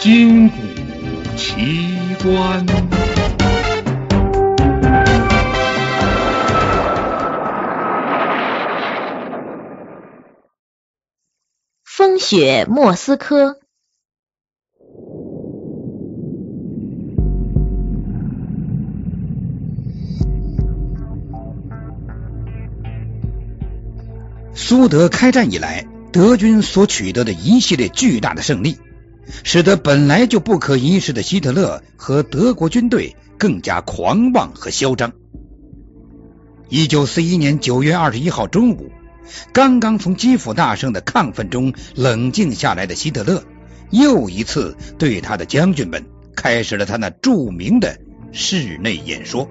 今古奇观。风雪莫斯科。苏德开战以来，德军所取得的一系列巨大的胜利，使得本来就不可一世的希特勒和德国军队更加狂妄和嚣张。一九四一年九月二十一号中午，刚刚从基辅大胜的亢奋中冷静下来的希特勒，又一次对他的将军们开始了他那著名的室内演说：“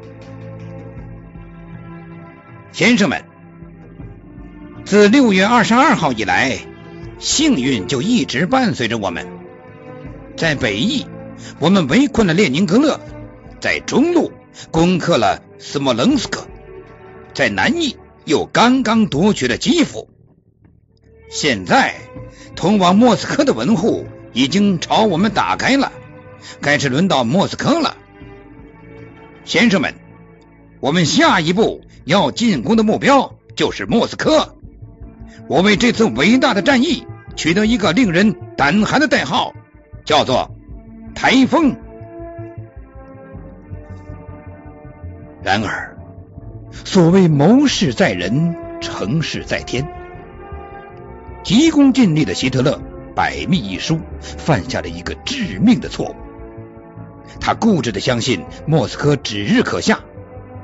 先生们。”自六月二十二号以来，幸运就一直伴随着我们。在北翼，我们围困了列宁格勒；在中路，攻克了斯莫棱斯克；在南翼，又刚刚夺取了基辅。现在，通往莫斯科的门户已经朝我们打开了，该是轮到莫斯科了。先生们，我们下一步要进攻的目标就是莫斯科。我为这次伟大的战役取得一个令人胆寒的代号，叫做“台风”。然而，所谓谋事在人，成事在天。急功近利的希特勒百密一疏，犯下了一个致命的错误。他固执的相信莫斯科指日可下。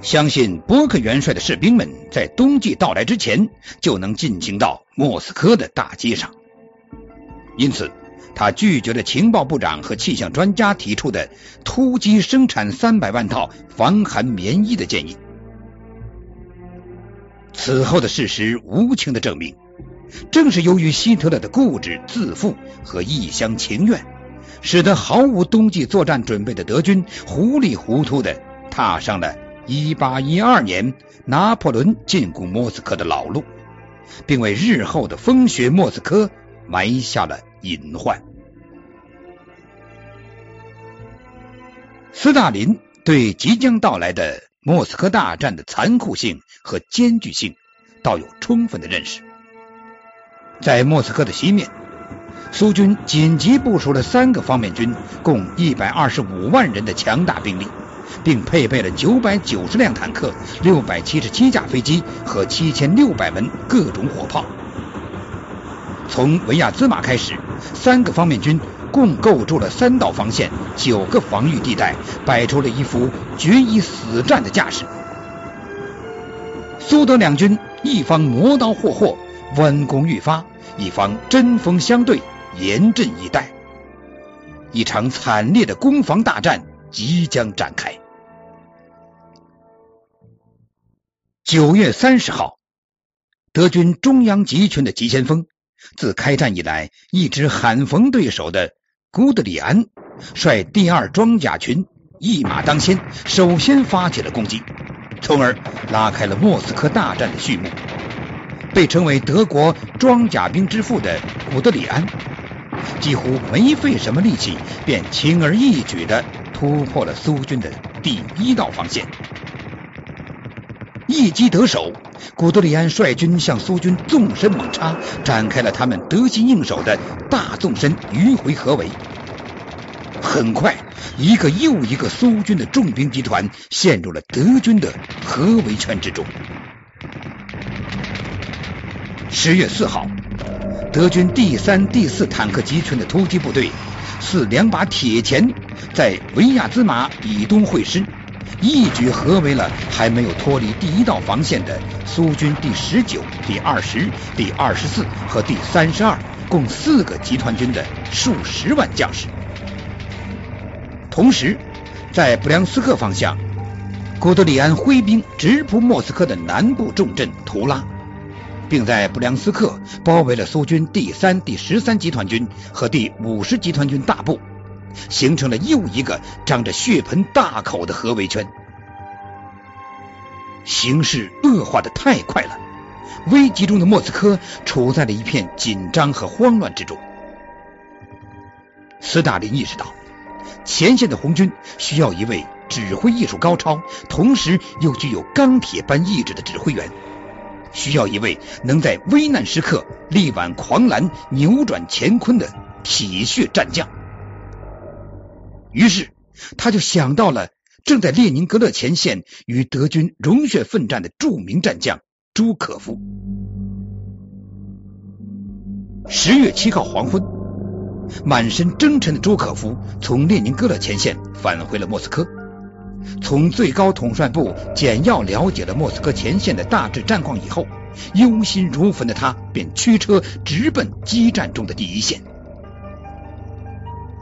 相信波克元帅的士兵们在冬季到来之前就能进行到莫斯科的大街上，因此他拒绝了情报部长和气象专家提出的突击生产三百万套防寒棉衣的建议。此后的事实无情的证明，正是由于希特勒的固执自负和一厢情愿，使得毫无冬季作战准备的德军糊里糊涂的踏上了。一八一二年，拿破仑进攻莫斯科的老路，并为日后的风雪莫斯科埋下了隐患。斯大林对即将到来的莫斯科大战的残酷性和艰巨性，倒有充分的认识。在莫斯科的西面，苏军紧急部署了三个方面军，共一百二十五万人的强大兵力。并配备了九百九十辆坦克、六百七十七架飞机和七千六百门各种火炮。从维亚兹马开始，三个方面军共构筑了三道防线、九个防御地带，摆出了一副决一死战的架势。苏德两军一方磨刀霍霍、弯弓欲发，一方针锋相对、严阵以待。一场惨烈的攻防大战即将展开。九月三十号，德军中央集群的急先锋，自开战以来一直罕逢对手的古德里安，率第二装甲群一马当先，首先发起了攻击，从而拉开了莫斯科大战的序幕。被称为德国装甲兵之父的古德里安，几乎没费什么力气，便轻而易举的突破了苏军的第一道防线。一击得手，古德里安率军向苏军纵深猛插，展开了他们得心应手的大纵深迂回合围。很快，一个又一个苏军的重兵集团陷入了德军的合围圈之中。十月四号，德军第三、第四坦克集群的突击部队似两把铁钳，在维亚兹马以东会师。一举合围了还没有脱离第一道防线的苏军第十九、第二十、第二十四和第三十二共四个集团军的数十万将士。同时，在布良斯克方向，古德里安挥兵直扑莫斯科的南部重镇图拉，并在布良斯克包围了苏军第三、第十三集团军和第五十集团军大部。形成了又一个张着血盆大口的合围圈，形势恶化的太快了，危急中的莫斯科处在了一片紧张和慌乱之中。斯大林意识到，前线的红军需要一位指挥艺术高超，同时又具有钢铁般意志的指挥员，需要一位能在危难时刻力挽狂澜、扭转乾坤的铁血战将。于是，他就想到了正在列宁格勒前线与德军融血奋战的著名战将朱可夫。十月七号黄昏，满身征尘的朱可夫从列宁格勒前线返回了莫斯科。从最高统帅部简要了解了莫斯科前线的大致战况以后，忧心如焚的他便驱车直奔激战中的第一线。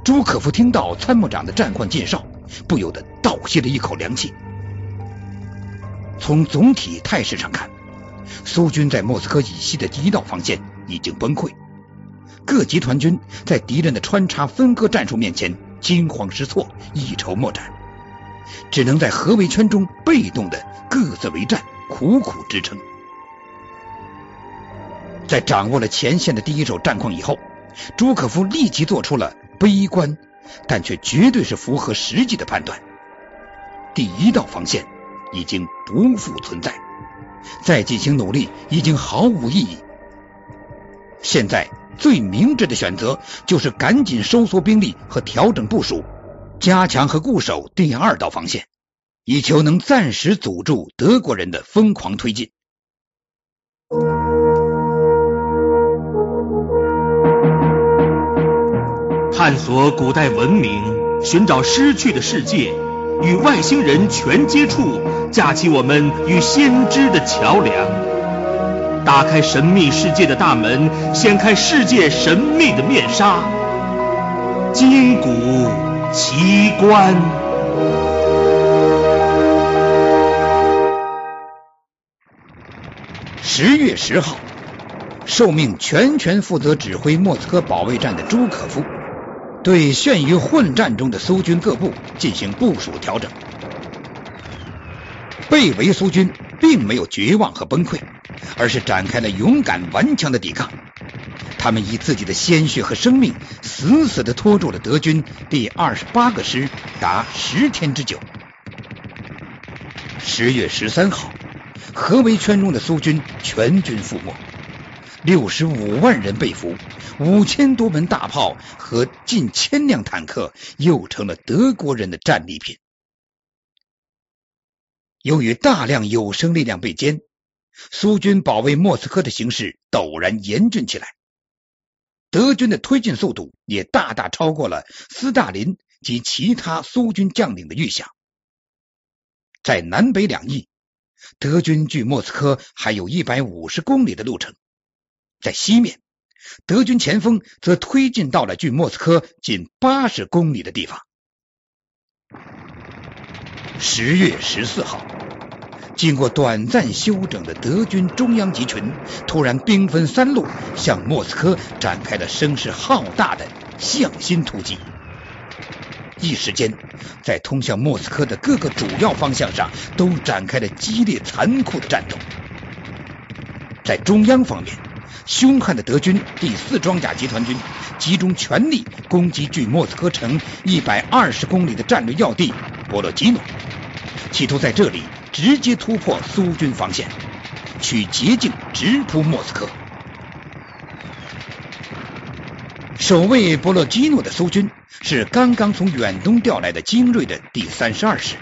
朱可夫听到参谋长的战况介绍，不由得倒吸了一口凉气。从总体态势上看，苏军在莫斯科以西的第一道防线已经崩溃，各集团军在敌人的穿插分割战术面前惊慌失措，一筹莫展，只能在合围圈中被动的各自为战，苦苦支撑。在掌握了前线的第一手战况以后，朱可夫立即做出了。悲观，但却绝对是符合实际的判断。第一道防线已经不复存在，再进行努力已经毫无意义。现在最明智的选择就是赶紧收缩兵力和调整部署，加强和固守第二道防线，以求能暂时阻住德国人的疯狂推进。探索古代文明，寻找失去的世界，与外星人全接触，架起我们与先知的桥梁，打开神秘世界的大门，掀开世界神秘的面纱，金谷奇观。十月十号，受命全权负责指挥莫斯科保卫战的朱可夫。对陷于混战中的苏军各部进行部署调整。被围苏军并没有绝望和崩溃，而是展开了勇敢顽强的抵抗。他们以自己的鲜血和生命，死死的拖住了德军第二十八个师达十天之久。十月十三号，合围圈中的苏军全军覆没。六十五万人被俘，五千多门大炮和近千辆坦克又成了德国人的战利品。由于大量有生力量被歼，苏军保卫莫斯科的形势陡然严峻起来。德军的推进速度也大大超过了斯大林及其他苏军将领的预想。在南北两翼，德军距莫斯科还有一百五十公里的路程。在西面，德军前锋则推进到了距莫斯科近八十公里的地方。十月十四号，经过短暂休整的德军中央集群突然兵分三路，向莫斯科展开了声势浩大的向心突击。一时间，在通向莫斯科的各个主要方向上都展开了激烈残酷的战斗。在中央方面，凶悍的德军第四装甲集团军集中全力攻击距莫斯科城一百二十公里的战略要地波罗基诺，企图在这里直接突破苏军防线，取捷径直扑莫斯科。守卫波罗基诺的苏军是刚刚从远东调来的精锐的第三十二师。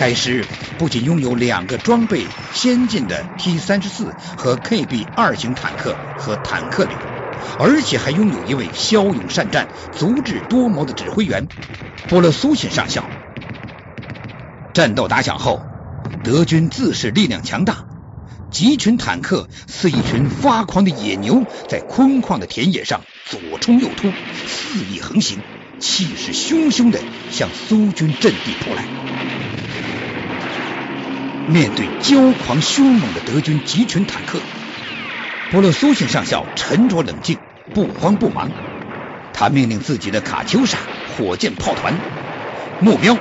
该师不仅拥有两个装备先进的 T 三十四和 KB 二型坦克和坦克旅，而且还拥有一位骁勇善战、足智多谋的指挥员波勒苏辛上校。战斗打响后，德军自恃力量强大，集群坦克似一群发狂的野牛，在空旷的田野上左冲右突，肆意横行，气势汹汹的向苏军阵地扑来。面对骄狂凶猛的德军集群坦克，波洛苏辛上校沉着冷静，不慌不忙。他命令自己的卡秋莎火箭炮团，目标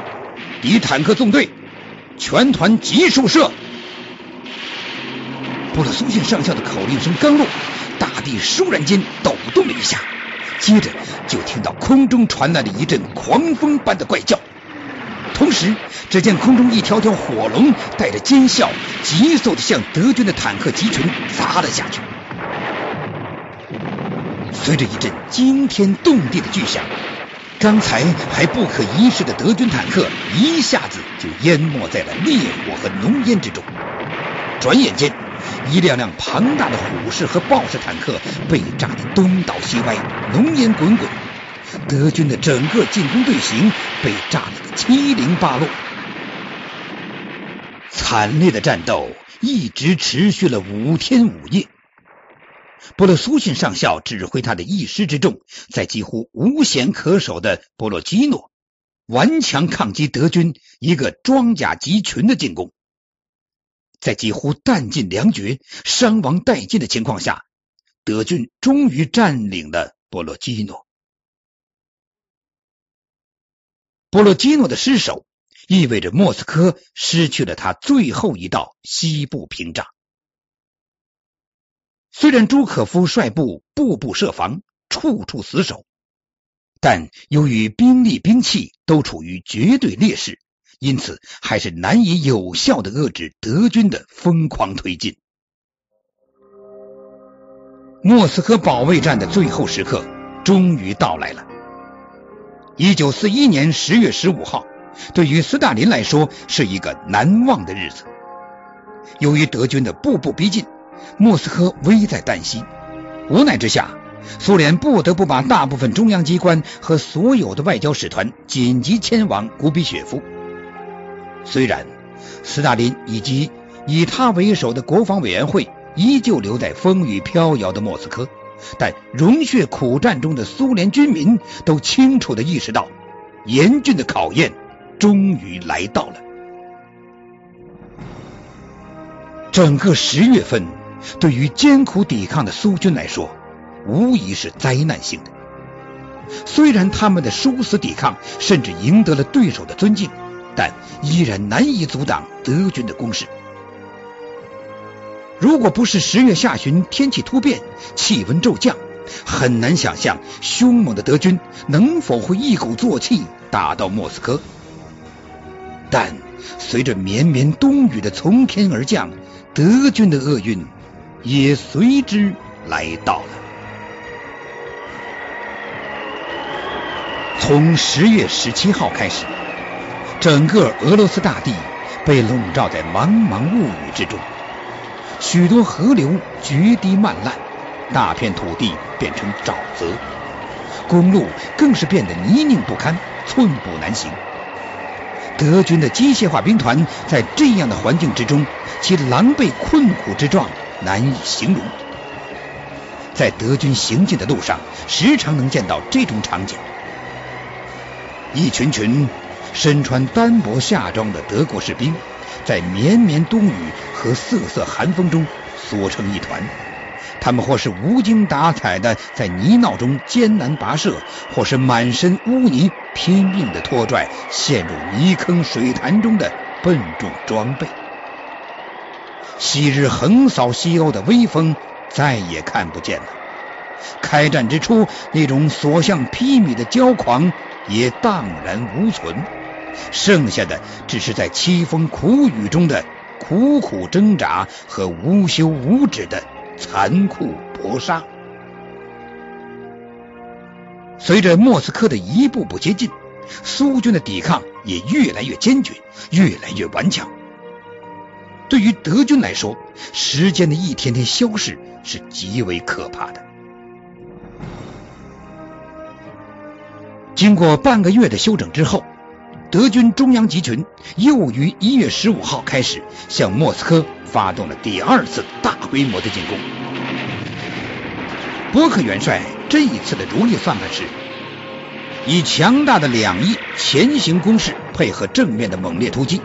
敌坦克纵队，全团急速射。波洛苏辛上校的口令声刚落，大地倏然间抖动了一下，接着就听到空中传来了一阵狂风般的怪叫，同时，只见空中一条条火龙带着尖啸，急速的向德军的坦克集群砸了下去。随着一阵惊天动地的巨响，刚才还不可一世的德军坦克一下子就淹没在了烈火和浓烟之中。转眼间，一辆辆庞大的虎式和豹式坦克被炸得东倒西歪，浓烟滚滚。德军的整个进攻队形被炸了个七零八落。惨烈的战斗一直持续了五天五夜。波罗苏信上校指挥他的一师之众，在几乎无险可守的波罗基诺，顽强抗击德军一个装甲集群的进攻。在几乎弹尽粮绝、伤亡殆尽的情况下，德军终于占领了波罗基诺。波罗基诺的失守，意味着莫斯科失去了他最后一道西部屏障。虽然朱可夫率部步步设防，处处死守，但由于兵力兵器都处于绝对劣势。因此，还是难以有效的遏制德军的疯狂推进。莫斯科保卫战的最后时刻终于到来了。一九四一年十月十五号，对于斯大林来说是一个难忘的日子。由于德军的步步逼近，莫斯科危在旦夕。无奈之下，苏联不得不把大部分中央机关和所有的外交使团紧急迁往古比雪夫。虽然斯大林以及以他为首的国防委员会依旧留在风雨飘摇的莫斯科，但融血苦战中的苏联军民都清楚的意识到，严峻的考验终于来到了。整个十月份，对于艰苦抵抗的苏军来说，无疑是灾难性的。虽然他们的殊死抵抗，甚至赢得了对手的尊敬。但依然难以阻挡德军的攻势。如果不是十月下旬天气突变，气温骤降，很难想象凶猛的德军能否会一鼓作气打到莫斯科。但随着绵绵冬雨的从天而降，德军的厄运也随之来到了。从十月十七号开始。整个俄罗斯大地被笼罩在茫茫雾雨之中，许多河流决堤漫烂，大片土地变成沼泽，公路更是变得泥泞不堪，寸步难行。德军的机械化兵团在这样的环境之中，其狼狈困苦之状难以形容。在德军行进的路上，时常能见到这种场景：一群群。身穿单薄夏装的德国士兵，在绵绵冬雨和瑟瑟寒风中缩成一团。他们或是无精打采的在泥淖中艰难跋涉，或是满身污泥拼命的拖拽陷入泥坑水潭中的笨重装备。昔日横扫西欧的威风再也看不见了。开战之初那种所向披靡的骄狂也荡然无存。剩下的只是在凄风苦雨中的苦苦挣扎和无休无止的残酷搏杀。随着莫斯科的一步步接近，苏军的抵抗也越来越坚决，越来越顽强。对于德军来说，时间的一天天消逝是极为可怕的。经过半个月的休整之后。德军中央集群又于一月十五号开始向莫斯科发动了第二次大规模的进攻。波克元帅这一次的如意算盘是，以强大的两翼前行攻势配合正面的猛烈突击，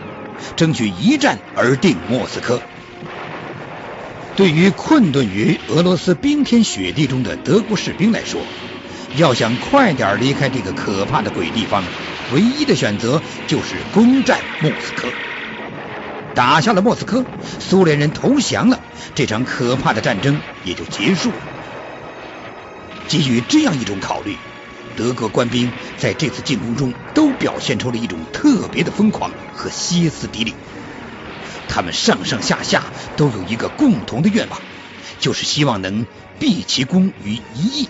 争取一战而定莫斯科。对于困顿于俄罗斯冰天雪地中的德国士兵来说，要想快点离开这个可怕的鬼地方。唯一的选择就是攻占莫斯科，打下了莫斯科，苏联人投降了，这场可怕的战争也就结束了。基于这样一种考虑，德国官兵在这次进攻中都表现出了一种特别的疯狂和歇斯底里。他们上上下下都有一个共同的愿望，就是希望能毕其功于一役。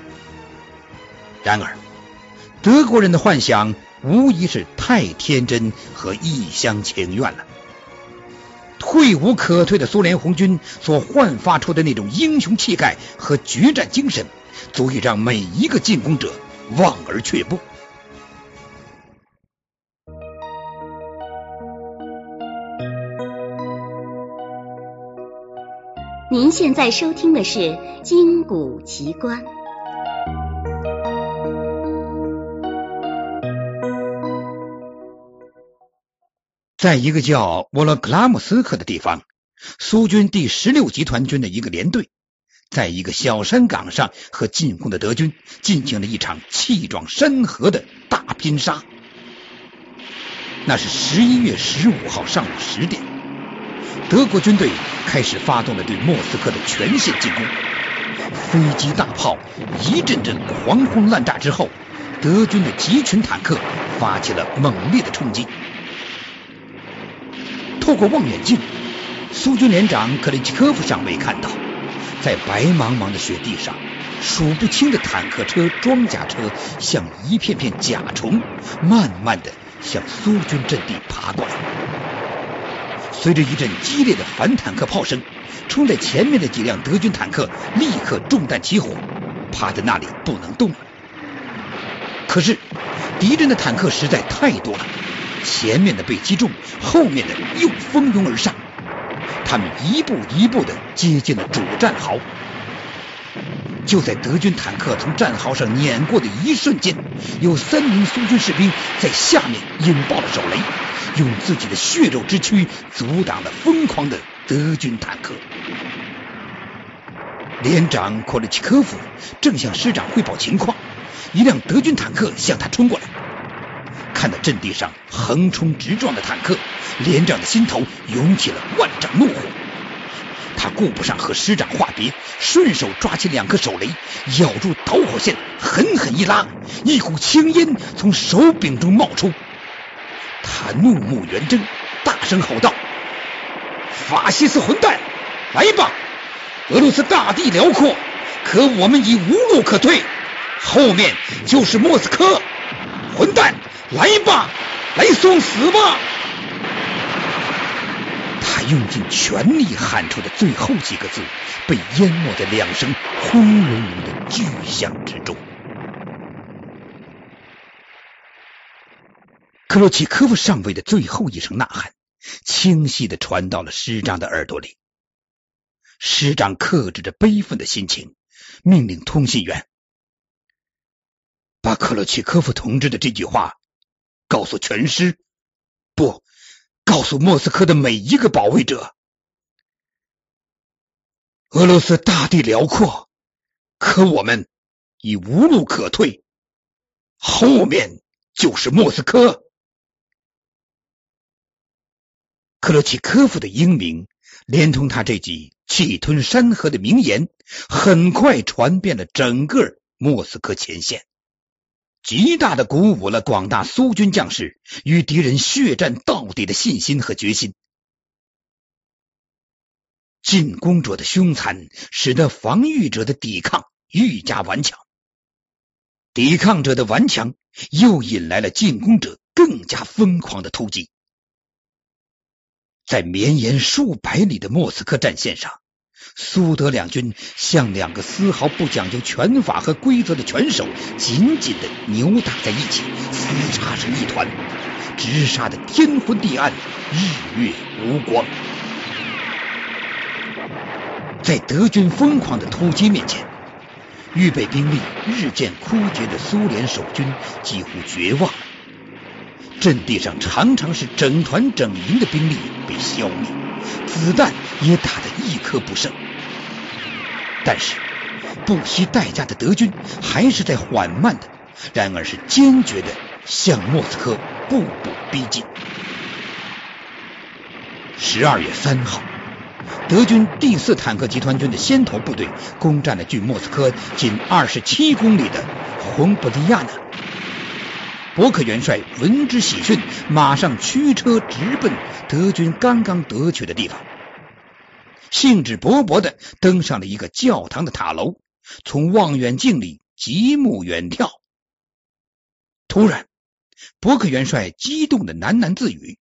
然而，德国人的幻想无疑是太天真和一厢情愿了。退无可退的苏联红军所焕发出的那种英雄气概和决战精神，足以让每一个进攻者望而却步。您现在收听的是《金谷奇观》。在一个叫沃勒克拉姆斯克的地方，苏军第十六集团军的一个连队，在一个小山岗上和进攻的德军进行了一场气壮山河的大拼杀。那是十一月十五号上午十点，德国军队开始发动了对莫斯科的全线进攻。飞机大炮一阵阵狂轰滥炸之后，德军的集群坦克发起了猛烈的冲击。透过望远镜，苏军连长克里奇科夫上尉看到，在白茫茫的雪地上，数不清的坦克车、装甲车像一片片甲虫，慢慢的向苏军阵地爬过来。随着一阵激烈的反坦克炮声，冲在前面的几辆德军坦克立刻中弹起火，趴在那里不能动了。可是敌人的坦克实在太多了。前面的被击中，后面的又蜂拥而上。他们一步一步的接近了主战壕。就在德军坦克从战壕上碾过的一瞬间，有三名苏军士兵在下面引爆了手雷，用自己的血肉之躯阻挡了疯狂的德军坦克。连长库列奇科夫正向师长汇报情况，一辆德军坦克向他冲过来。看到阵地上横冲直撞的坦克，连长的心头涌起了万丈怒火。他顾不上和师长话别，顺手抓起两颗手雷，咬住导火线，狠狠一拉，一股青烟从手柄中冒出。他怒目圆睁，大声吼道：“法西斯混蛋，来吧！俄罗斯大地辽阔，可我们已无路可退，后面就是莫斯科，混蛋！”来吧，来送死吧！他用尽全力喊出的最后几个字，被淹没在两声轰隆隆的巨响之中。克洛奇科夫上尉的最后一声呐喊，清晰的传到了师长的耳朵里。师长克制着悲愤的心情，命令通信员把克洛奇科夫同志的这句话。告诉全师，不，告诉莫斯科的每一个保卫者，俄罗斯大地辽阔，可我们已无路可退，后面就是莫斯科。克罗奇科夫的英名，连同他这句气吞山河的名言，很快传遍了整个莫斯科前线。极大的鼓舞了广大苏军将士与敌人血战到底的信心和决心。进攻者的凶残，使得防御者的抵抗愈加顽强；抵抗者的顽强，又引来了进攻者更加疯狂的突击。在绵延数百里的莫斯科战线上。苏德两军像两个丝毫不讲究拳法和规则的拳手，紧紧的扭打在一起，厮杀成一团，直杀的天昏地暗，日月无光。在德军疯狂的突击面前，预备兵力日渐枯竭的苏联守军几乎绝望，阵地上常常是整团整营的兵力被消灭，子弹也打得一颗不剩。但是，不惜代价的德军还是在缓慢的，然而是坚决的向莫斯科步步逼近。十二月三号，德军第四坦克集团军的先头部队攻占了距莫斯科仅二十七公里的洪布利亚纳。伯克元帅闻之喜讯，马上驱车直奔德军刚刚得取的地方，兴致勃勃的登上了一个教堂的塔楼，从望远镜里极目远眺。突然，伯克元帅激动的喃喃自语：“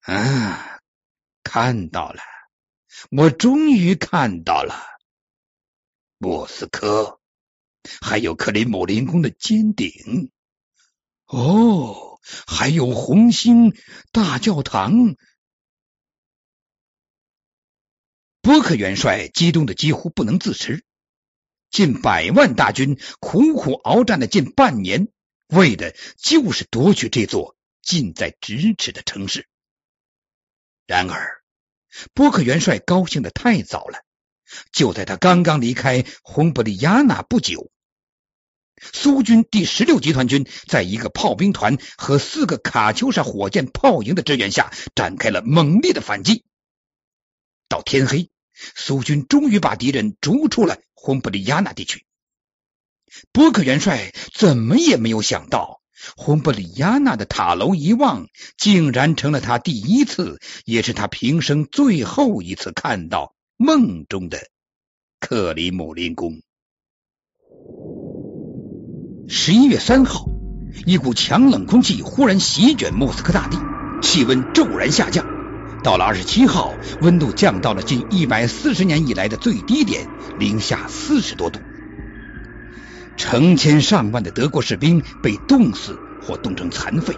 啊，看到了！我终于看到了莫斯科，还有克里姆林宫的尖顶。”哦，还有红星大教堂！波克元帅激动的几乎不能自持。近百万大军苦苦鏖战了近半年，为的就是夺取这座近在咫尺的城市。然而，波克元帅高兴的太早了。就在他刚刚离开洪布里亚纳不久。苏军第十六集团军在一个炮兵团和四个卡秋莎火箭炮营的支援下，展开了猛烈的反击。到天黑，苏军终于把敌人逐出了洪布里亚纳地区。波克元帅怎么也没有想到，洪布里亚纳的塔楼一望，竟然成了他第一次，也是他平生最后一次看到梦中的克里姆林宫。十一月三号，一股强冷空气忽然席卷莫斯科大地，气温骤然下降。到了二十七号，温度降到了近一百四十年以来的最低点，零下四十多度。成千上万的德国士兵被冻死或冻成残废，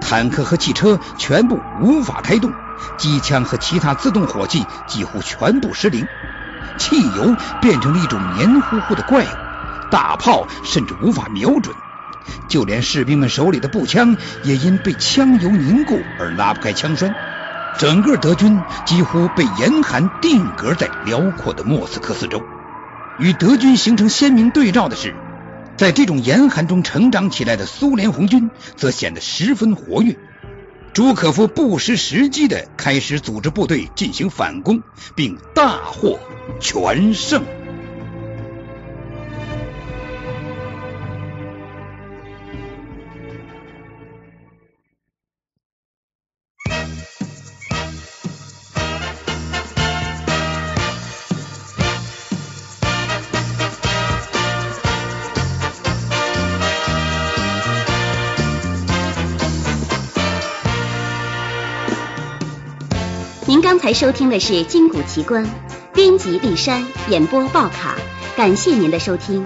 坦克和汽车全部无法开动，机枪和其他自动火器几乎全部失灵，汽油变成了一种黏糊糊的怪物。大炮甚至无法瞄准，就连士兵们手里的步枪也因被枪油凝固而拉不开枪栓。整个德军几乎被严寒定格在辽阔的莫斯科四周。与德军形成鲜明对照的是，在这种严寒中成长起来的苏联红军则显得十分活跃。朱可夫不失时机的开始组织部队进行反攻，并大获全胜。刚才收听的是《金谷奇观》，编辑立山，演播报卡。感谢您的收听。